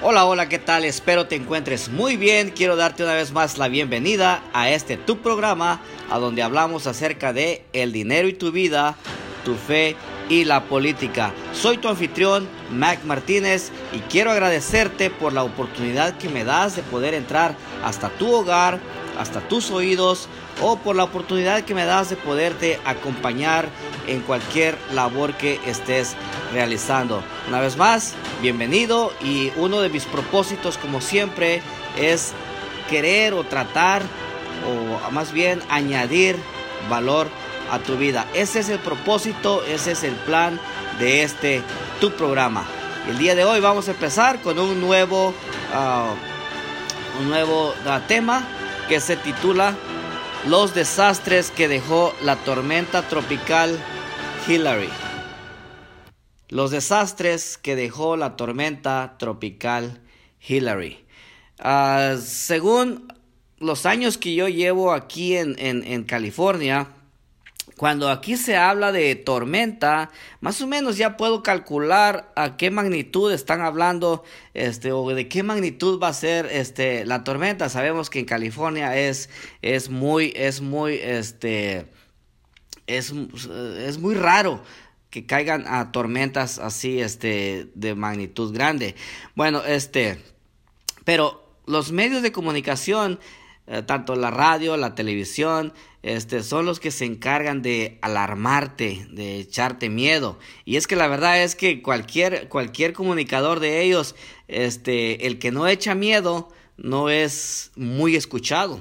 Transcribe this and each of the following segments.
Hola, hola, ¿qué tal? Espero te encuentres muy bien. Quiero darte una vez más la bienvenida a este tu programa, a donde hablamos acerca de el dinero y tu vida, tu fe y la política. Soy tu anfitrión, Mac Martínez, y quiero agradecerte por la oportunidad que me das de poder entrar hasta tu hogar, hasta tus oídos, o por la oportunidad que me das de poderte acompañar en cualquier labor que estés realizando. Una vez más, bienvenido y uno de mis propósitos como siempre es querer o tratar o más bien añadir valor a tu vida. Ese es el propósito, ese es el plan de este tu programa. El día de hoy vamos a empezar con un nuevo, ah, un nuevo ah, tema que se titula Los desastres que dejó la tormenta tropical Hillary. Los desastres que dejó la tormenta tropical Hillary. Ah, según los años que yo llevo aquí en, en, California, cuando aquí se habla de tormenta, más o menos ya puedo calcular a qué magnitud están hablando, este, o de qué magnitud va a ser, este, la tormenta. Sabemos que en California es, es muy, es muy, este, es, es muy raro que caigan a tormentas así, este, de magnitud grande. Bueno, este, pero los medios de comunicación, eh, tanto la radio, la televisión, este, son los que se encargan de alarmarte, de echarte miedo. Y es que la verdad es que cualquier, cualquier comunicador de ellos, este, el que no echa miedo, no es muy escuchado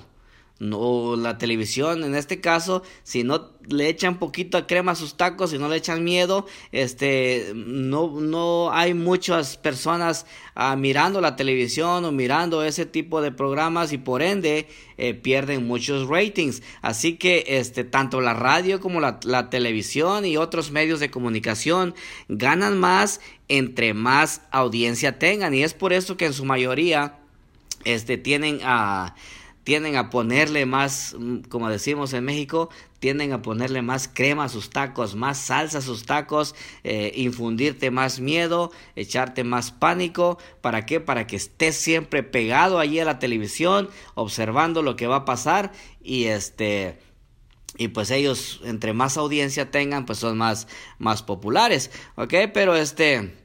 no la televisión en este caso si no le echan poquito de crema a sus tacos si no le echan miedo este no no hay muchas personas ah, mirando la televisión o mirando ese tipo de programas y por ende eh, pierden muchos ratings. Así que este tanto la radio como la, la televisión y otros medios de comunicación ganan más entre más audiencia tengan. Y es por eso que en su mayoría este tienen a tienden a ponerle más, mm, como decimos en México, tienden a ponerle más crema a sus tacos, más salsa a sus tacos, eh, infundirte más miedo, echarte más pánico. ¿Para qué? Para que estés siempre pegado allí a la televisión, observando lo que va a pasar y este y pues ellos entre más audiencia tengan pues son más más populares ok pero este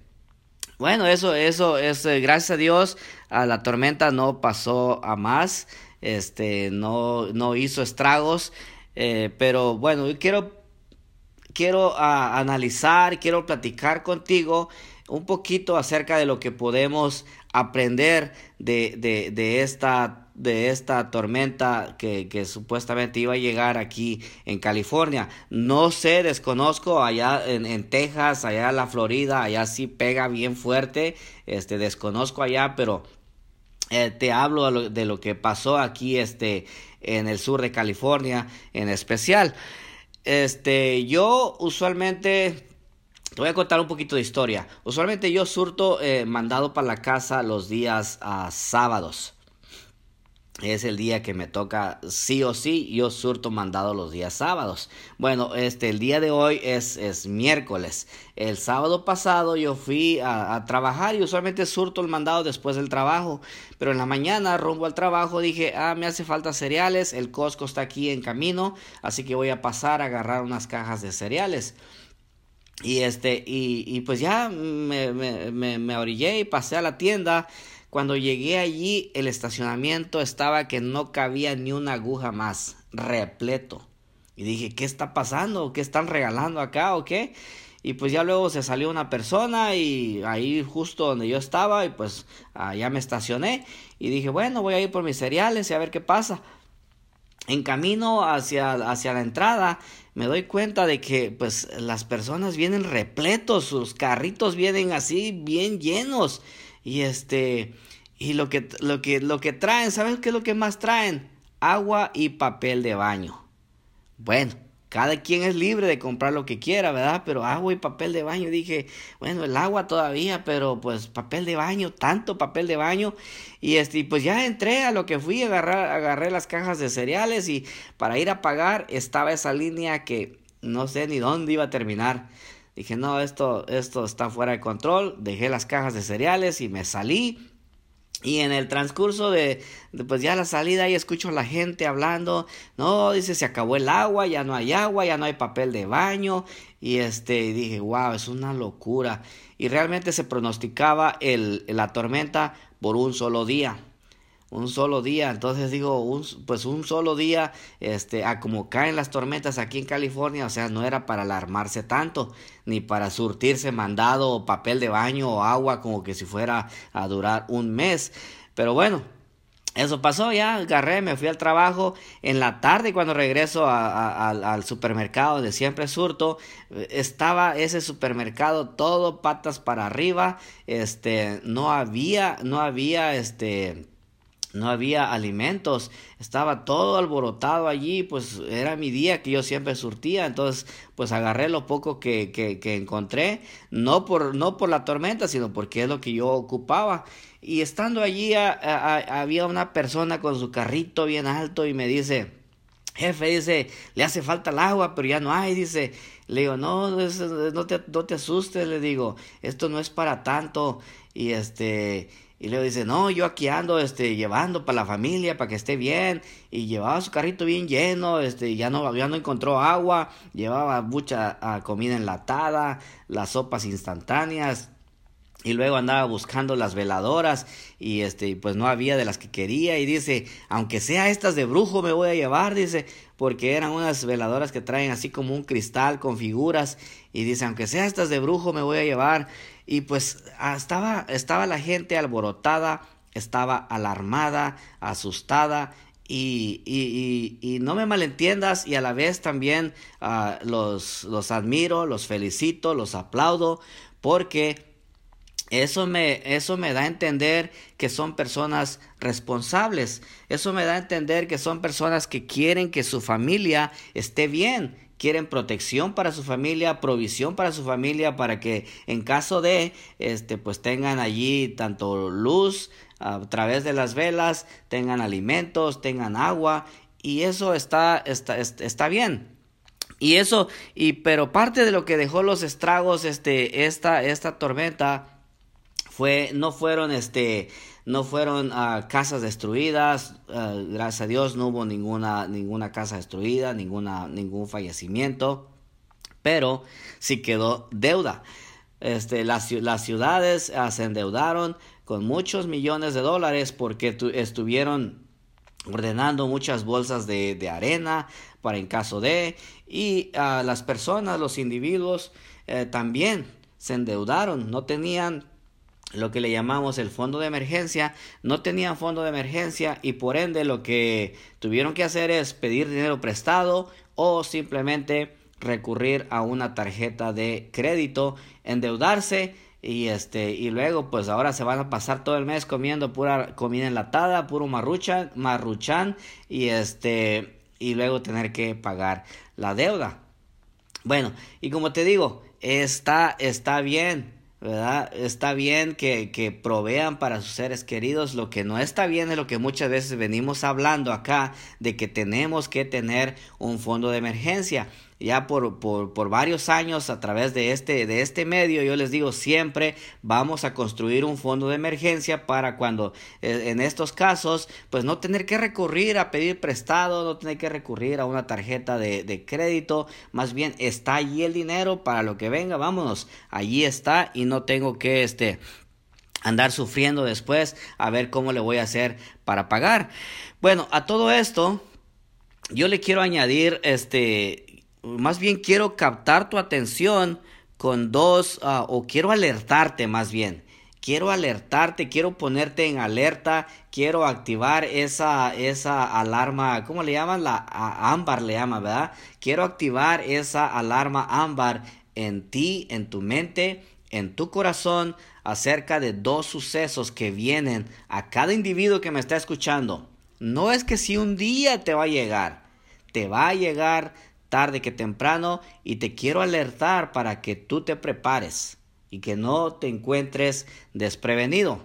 bueno eso eso es eh, gracias a Dios a la tormenta no pasó a más este, no, no hizo estragos, eh, pero bueno, yo quiero, quiero ah, analizar, quiero platicar contigo un poquito acerca de lo que podemos aprender de, de, de esta de esta tormenta que, que, supuestamente iba a llegar aquí en California. No sé, desconozco allá en, en, Texas, allá en la Florida, allá sí pega bien fuerte. Este, desconozco allá, pero eh, te hablo de lo, que pasó aquí este, en el sur de California en especial. Este, yo usualmente te voy a contar un poquito de historia. Usualmente yo surto eh, mandado para la casa los días a sábados es el día que me toca sí o sí, yo surto mandado los días sábados. Bueno, este, el día de hoy es, es miércoles. El sábado pasado yo fui a, trabajar y usualmente surto el mandado después del trabajo. Pero en la mañana, rumbo al trabajo, dije, ah, me hace falta cereales, el Costco está aquí en camino, así que voy a pasar a agarrar unas cajas de cereales. Y este, y, y pues ya me, me, me, me orillé y pasé a la tienda cuando llegué allí, el estacionamiento estaba que no cabía ni una aguja más, repleto. Y dije, ¿qué está pasando? ¿Qué están regalando acá o qué? Y pues ya luego se salió una persona y ahí justo donde yo estaba y pues ya me estacioné y dije, bueno, voy a ir por mis cereales y a ver qué pasa. En camino hacia, hacia la entrada me doy cuenta de que pues las personas vienen repletos, sus carritos vienen así bien llenos y este, y lo que, lo que, lo que traen, ¿sabes qué es lo que más traen? Agua y papel de baño. Bueno, cada quien es libre de comprar lo que quiera, ¿verdad? Pero agua y papel de baño, dije, bueno, el agua todavía, pero pues papel de baño, tanto papel de baño. Y este, pues ya entré a lo que fui, agarrar, agarré las cajas de cereales y para ir a pagar estaba esa línea que no sé ni dónde iba a terminar. Dije, no, esto, esto está fuera de control. Dejé las cajas de cereales y me salí. Y en el transcurso de, pues ya la salida ahí escucho a la gente hablando, no, dice, se acabó el agua, ya no hay agua, ya no hay papel de baño. Y este, dije, wow, es una locura. Y realmente se pronosticaba el, la tormenta por un solo día un solo día. Entonces digo, un, pues un solo día, este, a como caen las tormentas aquí en California, o sea, no era para alarmarse tanto, ni para surtirse mandado o papel de baño o agua como que si fuera a durar un mes. Pero bueno, eso pasó, ya agarré, me fui al trabajo. En la tarde, cuando regreso al supermercado de siempre surto, estaba ese supermercado todo patas para arriba. Este, no había, no había, este, no había alimentos, estaba todo alborotado allí, pues era mi día que yo siempre surtía, entonces pues agarré lo poco que, que, que, encontré, no por, no por la tormenta, sino porque es lo que yo ocupaba. Y estando allí había una persona con su carrito bien alto y me dice, jefe, dice, le hace falta el agua, pero ya no hay, dice, le digo, no, no te, no te asustes, le digo, esto no es para tanto, y este, y luego dice, no, yo aquí ando este, llevando para la familia, para que esté bien. Y llevaba su carrito bien lleno, este, ya no, ya no encontró agua, llevaba mucha ah, comida enlatada, las sopas instantáneas. Y luego andaba buscando las veladoras y este pues no había de las que quería y dice, aunque sea estas de brujo me voy a llevar, dice, porque eran unas veladoras que traen así como un cristal con figuras y dice, aunque sea estas de brujo me voy a llevar y pues ah, estaba, estaba la gente alborotada, estaba alarmada, asustada y, y, y, no me malentiendas y a la vez también uh, los, los admiro, los felicito, los aplaudo porque eso me, eso me da a entender que son personas responsables. Eso me da a entender que son personas que quieren que su familia esté bien, quieren protección para su familia, provisión para su familia, para que en caso de, este, pues tengan allí tanto luz a través de las velas, tengan alimentos, tengan agua, y eso está, está, está bien. Y eso, y pero parte de lo que dejó los estragos, este, esta, esta tormenta, fue, no fueron, este, no fueron uh, casas destruidas, uh, gracias a Dios no hubo ninguna, ninguna casa destruida, ninguna, ningún fallecimiento, pero sí quedó deuda. Este, las, las ciudades uh, se endeudaron con muchos millones de dólares porque estuvieron ordenando muchas bolsas de, de, arena para en caso de y las personas, los individuos eh, también se endeudaron, no tenían lo que le llamamos el fondo de emergencia, no tenían fondo de emergencia y por ende lo que tuvieron que hacer es pedir dinero prestado o simplemente recurrir a una tarjeta de crédito, endeudarse y este y luego pues ahora se van a pasar todo el mes comiendo pura comida enlatada, puro marruchan, marruchan y este y luego tener que pagar la deuda. Bueno, y como te digo, está está bien ¿verdad? Está bien que, que, provean para sus seres queridos. Lo que no está bien es lo que muchas veces venimos hablando acá, de que tenemos que tener un fondo de emergencia ya por, por, por, varios años a través de este, de este medio, yo les digo siempre vamos a construir un fondo de emergencia para cuando eh, en estos casos, pues no tener que recurrir a pedir prestado, no tener que recurrir a una tarjeta de, de crédito, más bien está allí el dinero para lo que venga, vámonos, allí está y no tengo que este andar sufriendo después a ver cómo le voy a hacer para pagar. Bueno, a todo esto yo le quiero añadir este más bien quiero captar tu atención con dos, ah, o quiero alertarte más bien. Quiero alertarte, quiero ponerte en alerta, quiero activar esa, esa alarma, ¿cómo le llaman? La ámbar le llama, ¿verdad? Quiero activar esa alarma ámbar en ti, en tu mente, en tu corazón, acerca de dos sucesos que vienen a cada individuo que me está escuchando. No es que si un día te va a llegar, te va a llegar tarde que temprano y te quiero alertar para que tú te prepares y que no te encuentres desprevenido.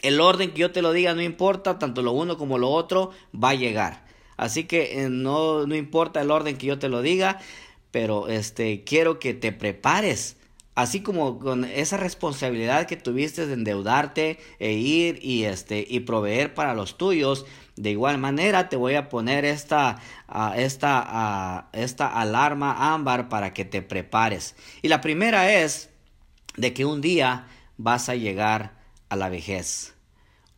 El orden que yo te lo diga no importa, tanto lo uno como lo otro va a llegar. Así que eh, no, no importa el orden que yo te lo diga, pero este quiero que te prepares así como con esa responsabilidad que tuviste de endeudarte e ir y este y proveer para los tuyos, de igual manera te voy a poner esta esta esta alarma ámbar para que te prepares. Y la primera es de que un día vas a llegar a la vejez.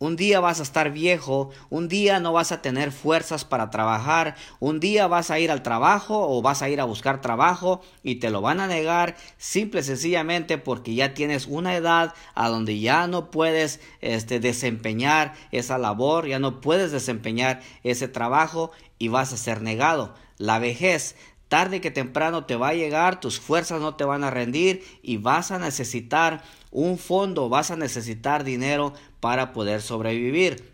Un día vas a estar viejo, un día no vas a tener fuerzas para trabajar, un día vas a ir al trabajo o vas a ir a buscar trabajo y te lo van a negar simple y sencillamente porque ya tienes una edad a donde ya no puedes este, desempeñar esa labor, ya no puedes desempeñar ese trabajo y vas a ser negado. La vejez tarde que temprano te va a llegar, tus fuerzas no te van a rendir y vas a necesitar un fondo, vas a necesitar dinero para poder sobrevivir.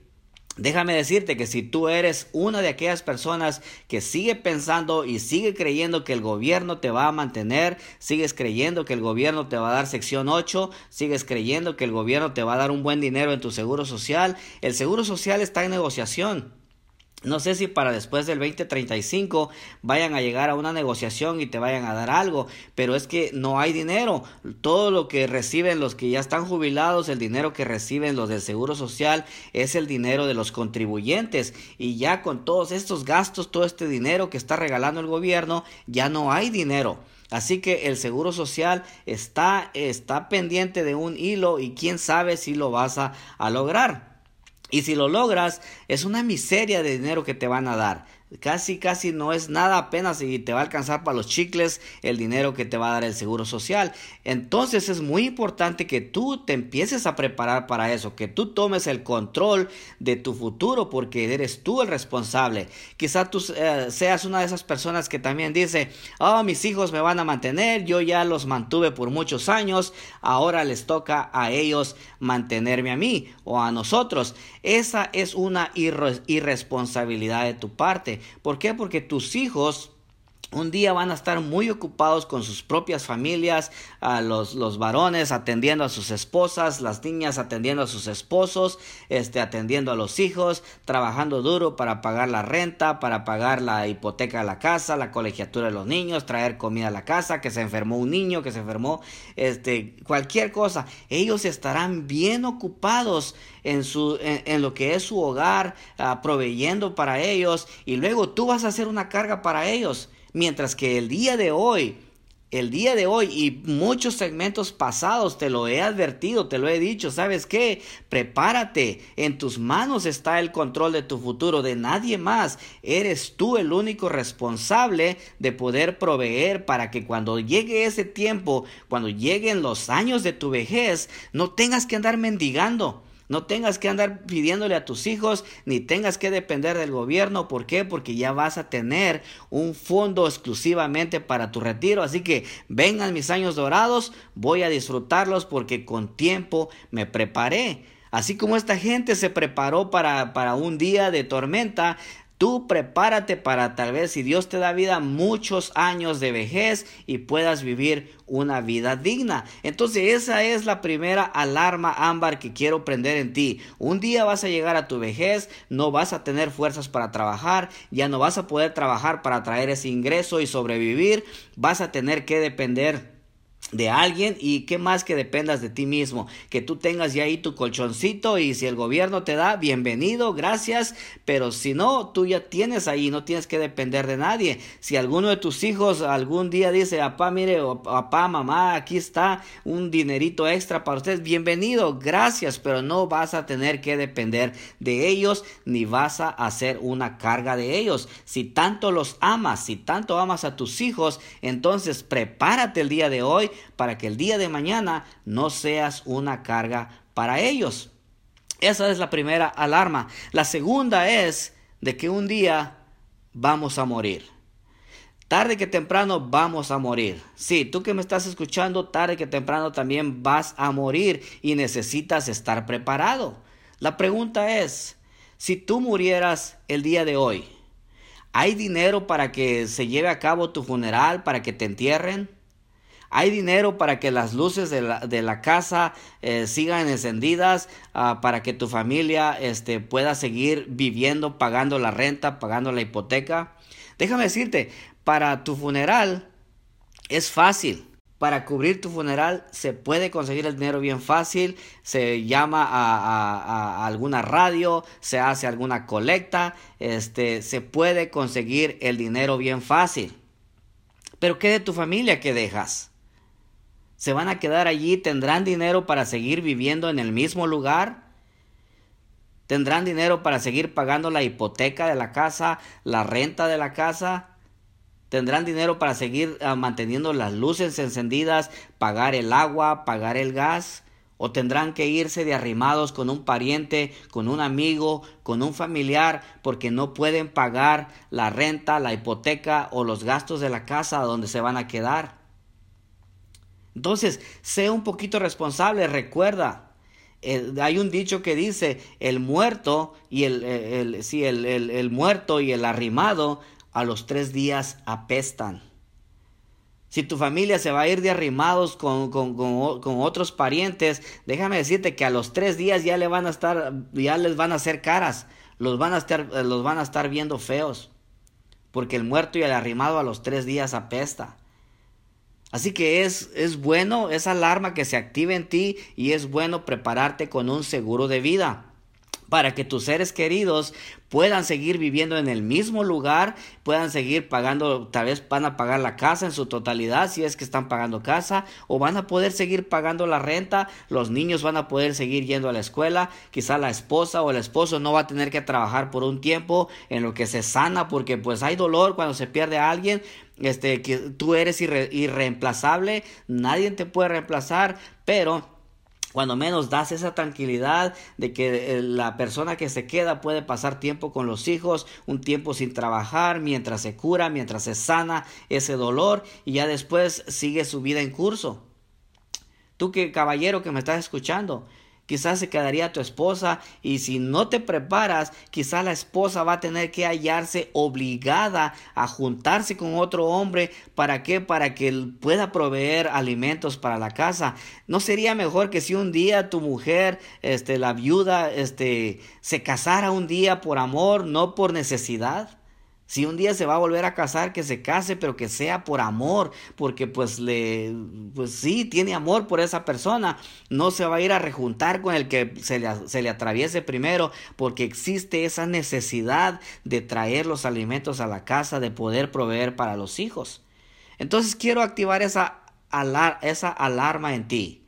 Déjame decirte que si tú eres una de aquellas personas que sigue pensando y sigue creyendo que el gobierno te va a mantener, sigues creyendo que el gobierno te va a dar sección 8, sigues creyendo que el gobierno te va a dar un buen dinero en tu seguro social, el seguro social está en negociación. No sé si para después del 2035 vayan a llegar a una negociación y te vayan a dar algo, pero es que no hay dinero. Todo lo que reciben los que ya están jubilados, el dinero que reciben los del Seguro Social es el dinero de los contribuyentes y ya con todos estos gastos, todo este dinero que está regalando el gobierno, ya no hay dinero. Así que el Seguro Social está, está pendiente de un hilo y quién sabe si lo vas a, a lograr. Y si lo logras, es una miseria de dinero que te van a dar. Casi, casi no es nada apenas y te va a alcanzar para los chicles el dinero que te va a dar el seguro social. Entonces es muy importante que tú te empieces a preparar para eso, que tú tomes el control de tu futuro porque eres tú el responsable. Quizá tú eh, seas una de esas personas que también dice, oh, mis hijos me van a mantener, yo ya los mantuve por muchos años, ahora les toca a ellos mantenerme a mí o a nosotros. Esa es una irresponsabilidad de tu parte. ¿Por qué? Porque tus hijos un día van a estar muy ocupados con sus propias familias, a los, los, varones atendiendo a sus esposas, las niñas atendiendo a sus esposos, este, atendiendo a los hijos, trabajando duro para pagar la renta, para pagar la hipoteca de la casa, la colegiatura de los niños, traer comida a la casa, que se enfermó un niño, que se enfermó, este, cualquier cosa. Ellos estarán bien ocupados en, su, en, lo que es su hogar, ah, proveyendo para ellos, y luego tú vas a hacer una carga para ellos. Mientras que el día de hoy, el día de hoy y muchos segmentos pasados te lo he advertido, te lo he dicho, ¿sabes qué? Prepárate, en tus manos está el control de tu futuro, de nadie más. Eres tú el único responsable de poder proveer para que cuando llegue ese tiempo, cuando lleguen los años de tu vejez, no tengas que andar mendigando no tengas que andar pidiéndole a tus hijos, ni tengas que depender del gobierno. ¿Por qué? Porque ya vas a tener un fondo exclusivamente para tu retiro. Así que vengan mis años dorados, voy a disfrutarlos porque con tiempo me preparé. Así como esta gente se preparó para, para un día de tormenta, Tú prepárate para tal vez si Dios te da vida muchos años de vejez y puedas vivir una vida digna. Entonces esa es la primera alarma ámbar que quiero prender en ti. Un día vas a llegar a tu vejez, no vas a tener fuerzas para trabajar, ya no vas a poder trabajar para traer ese ingreso y sobrevivir, vas a tener que depender de alguien y qué más que dependas de ti mismo, que tú tengas ya ahí tu colchoncito y si el gobierno te da, bienvenido, gracias, pero si no, tú ya tienes ahí, no tienes que depender de nadie. Si alguno de tus hijos algún día dice, papá, mire, papá, mamá, aquí está un dinerito extra para ustedes, bienvenido, gracias, pero no vas a tener que depender de ellos ni vas a hacer una carga de ellos. Si tanto los amas, si tanto amas a tus hijos, entonces prepárate el día de hoy para que el día de mañana no seas una carga para ellos. Esa es la primera alarma. La segunda es de que un día vamos a morir. Tarde que temprano vamos a morir. Sí, tú que me estás escuchando, tarde que temprano también vas a morir y necesitas estar preparado. La pregunta es, si tú murieras el día de hoy, ¿hay dinero para que se lleve a cabo tu funeral, para que te entierren? Hay dinero para que las luces de la, casa eh, sigan encendidas, ah, para que tu familia este, pueda seguir viviendo, pagando la renta, pagando la hipoteca. Déjame decirte, para tu funeral es fácil. para cubrir tu funeral se puede conseguir el dinero bien fácil, se llama a, alguna radio, se hace alguna colecta, este, se puede conseguir el dinero bien fácil. Pero ¿qué de tu familia que dejas? ¿Se van a quedar allí? ¿Tendrán dinero para seguir viviendo en el mismo lugar? ¿Tendrán dinero para seguir pagando la hipoteca de la casa, la renta de la casa? Tendrán dinero para seguir ah, manteniendo las luces encendidas, pagar el agua, pagar el gas. O tendrán que irse de arrimados con un pariente, con un amigo, con un familiar, porque no pueden pagar la renta, la hipoteca o los gastos de la casa donde se van a quedar. Entonces, sé un poquito responsable, recuerda, hay un dicho que dice el muerto y el, el, sí, el, el, muerto y el arrimado a los tres días apestan. Si tu familia se va a ir de arrimados con, con, con, otros parientes, déjame decirte que a los tres días ya le van a estar, ya les van a hacer caras, los van a estar, los van a estar viendo feos, porque el muerto y el arrimado a los tres días apesta. Así que es, es bueno esa alarma que se active en ti y es bueno prepararte con un seguro de vida para que tus seres queridos puedan seguir viviendo en el mismo lugar, puedan seguir pagando, tal vez van a pagar la casa en su totalidad si es que están pagando casa, o van a poder seguir pagando la renta, los niños van a poder seguir yendo a la escuela, quizá la esposa o el esposo no va a tener que trabajar por un tiempo en lo que se sana, porque pues hay dolor cuando se pierde a alguien, este, que tú eres irreemplazable, nadie te puede reemplazar, pero cuando menos das esa tranquilidad de que eh, la persona que se queda puede pasar tiempo con los hijos, un tiempo sin trabajar, mientras se cura, mientras se sana ese dolor y ya después sigue su vida en curso. Tú que caballero que me estás escuchando, quizás se quedaría tu esposa y si no te preparas, quizás la esposa va a tener que hallarse obligada a juntarse con otro hombre. ¿Para qué? Para que él pueda proveer alimentos para la casa. ¿No sería mejor que si un día tu mujer, este, la viuda, este, se casara un día por amor, no por necesidad? Si un día se va a volver a casar, que se case, pero que sea por amor, porque pues le, pues sí, tiene amor por esa persona. No se va a ir a rejuntar con el que se le, se le atraviese primero, porque existe esa necesidad de traer los alimentos a la casa, de poder proveer para los hijos. Entonces quiero activar esa, esa alarma en ti.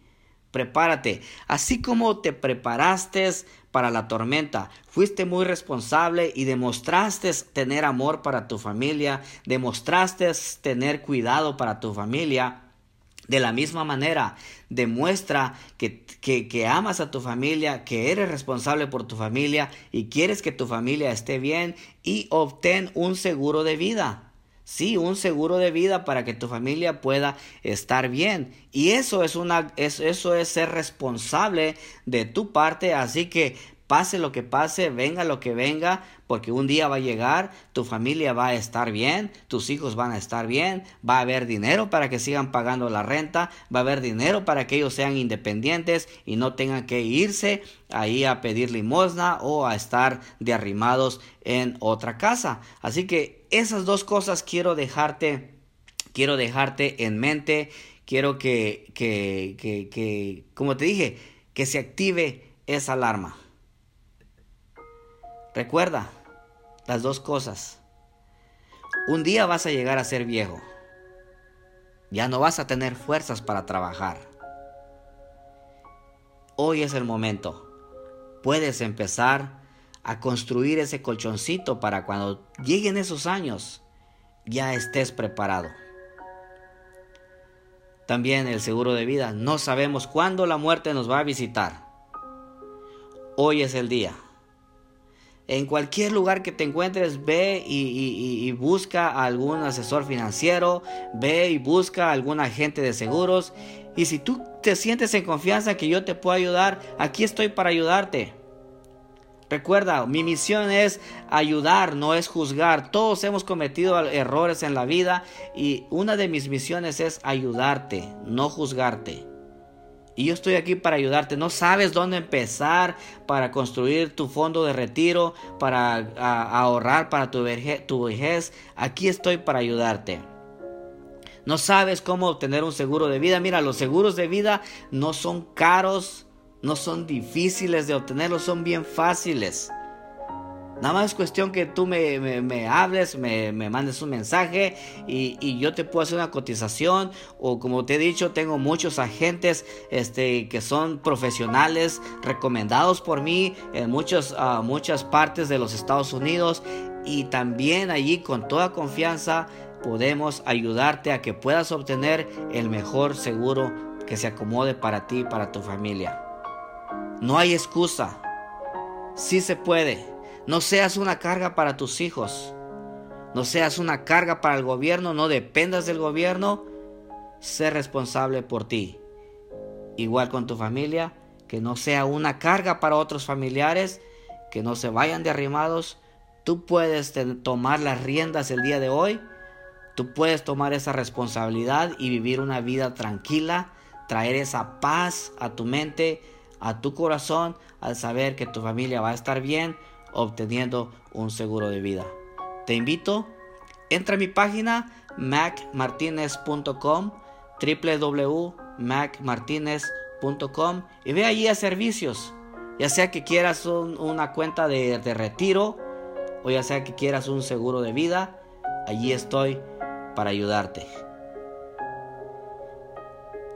Prepárate. Así como te preparaste para la tormenta. Fuiste muy responsable y demostraste tener amor para tu familia, demostraste tener cuidado para tu familia. De la misma manera, demuestra que, que, que, amas a tu familia, que eres responsable por tu familia y quieres que tu familia esté bien y obtén un seguro de vida. Sí, un seguro de vida para que tu familia pueda estar bien. Y eso es una eso es ser responsable de tu parte, así que pase lo que pase, venga lo que venga, porque un día va a llegar, tu familia va a estar bien, tus hijos van a estar bien, va a haber dinero para que sigan pagando la renta, va a haber dinero para que ellos sean independientes y no tengan que irse ahí a pedir limosna o a estar de arrimados en otra casa. Así que esas dos cosas quiero dejarte, quiero dejarte en mente, quiero que, que, que, que como te dije, que se active esa alarma. Recuerda las dos cosas. Un día vas a llegar a ser viejo. Ya no vas a tener fuerzas para trabajar. Hoy es el momento. Puedes empezar a construir ese colchoncito para cuando lleguen esos años ya estés preparado. También el seguro de vida. No sabemos cuándo la muerte nos va a visitar. Hoy es el día. En cualquier lugar que te encuentres, ve y, busca a algún asesor financiero, ve y busca a algún agente de seguros. Y si tú te sientes en confianza que yo te puedo ayudar, aquí estoy para ayudarte. Recuerda, mi misión es ayudar, no es juzgar. Todos hemos cometido errores en la vida y una de mis misiones es ayudarte, no juzgarte. Y yo estoy aquí para ayudarte. No sabes dónde empezar para construir tu fondo de retiro, para ahorrar para tu vejez. Aquí estoy para ayudarte. No sabes cómo obtener un seguro de vida. Mira, los seguros de vida no son caros, no son difíciles de obtenerlos, son bien fáciles. Nada más es cuestión que tú me, hables, me, mandes un mensaje y, yo te puedo hacer una cotización. O como te he dicho, tengo muchos agentes este, que son profesionales recomendados por mí en muchos, uh, muchas partes de los Estados Unidos. Y también allí con toda confianza podemos ayudarte a que puedas obtener el mejor seguro que se acomode para ti y para tu familia. No hay excusa. Sí se puede. No seas una carga para tus hijos. No seas una carga para el gobierno. No dependas del gobierno. Sé responsable por ti. Igual con tu familia. Que no sea una carga para otros familiares. Que no se vayan derrimados. Tú puedes tomar las riendas el día de hoy. Tú puedes tomar esa responsabilidad y vivir una vida tranquila. Traer esa paz a tu mente, a tu corazón, al saber que tu familia va a estar bien obteniendo un seguro de vida. Te invito, entra a mi página macmartinez.com, www.macmartinez.com y ve allí a servicios. Ya sea que quieras una cuenta de, de retiro o ya sea que quieras un seguro de vida, allí estoy para ayudarte.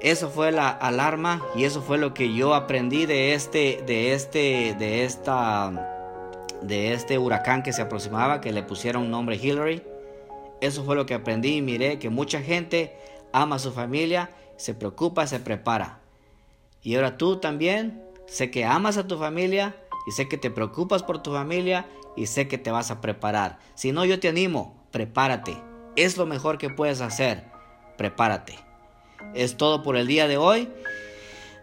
Eso fue la alarma y eso fue lo que yo aprendí de este, de este, de esta de este huracán que se aproximaba, que le pusieron nombre Hillary. Eso fue lo que aprendí y miré que mucha gente ama a su familia, se preocupa, se prepara. Y ahora tú también, sé que amas a tu familia y sé que te preocupas por tu familia y sé que te vas a preparar. Si no, yo te animo, prepárate. Es lo mejor que puedes hacer. Prepárate. Es todo por el día de hoy.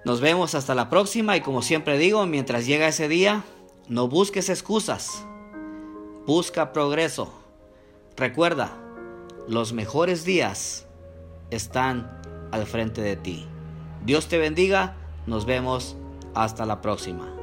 Nos vemos hasta la próxima y como siempre digo, mientras llega ese día, no busques excusas, busca progreso. Recuerda, los mejores días están al frente de ti. Dios te bendiga, nos vemos hasta la próxima.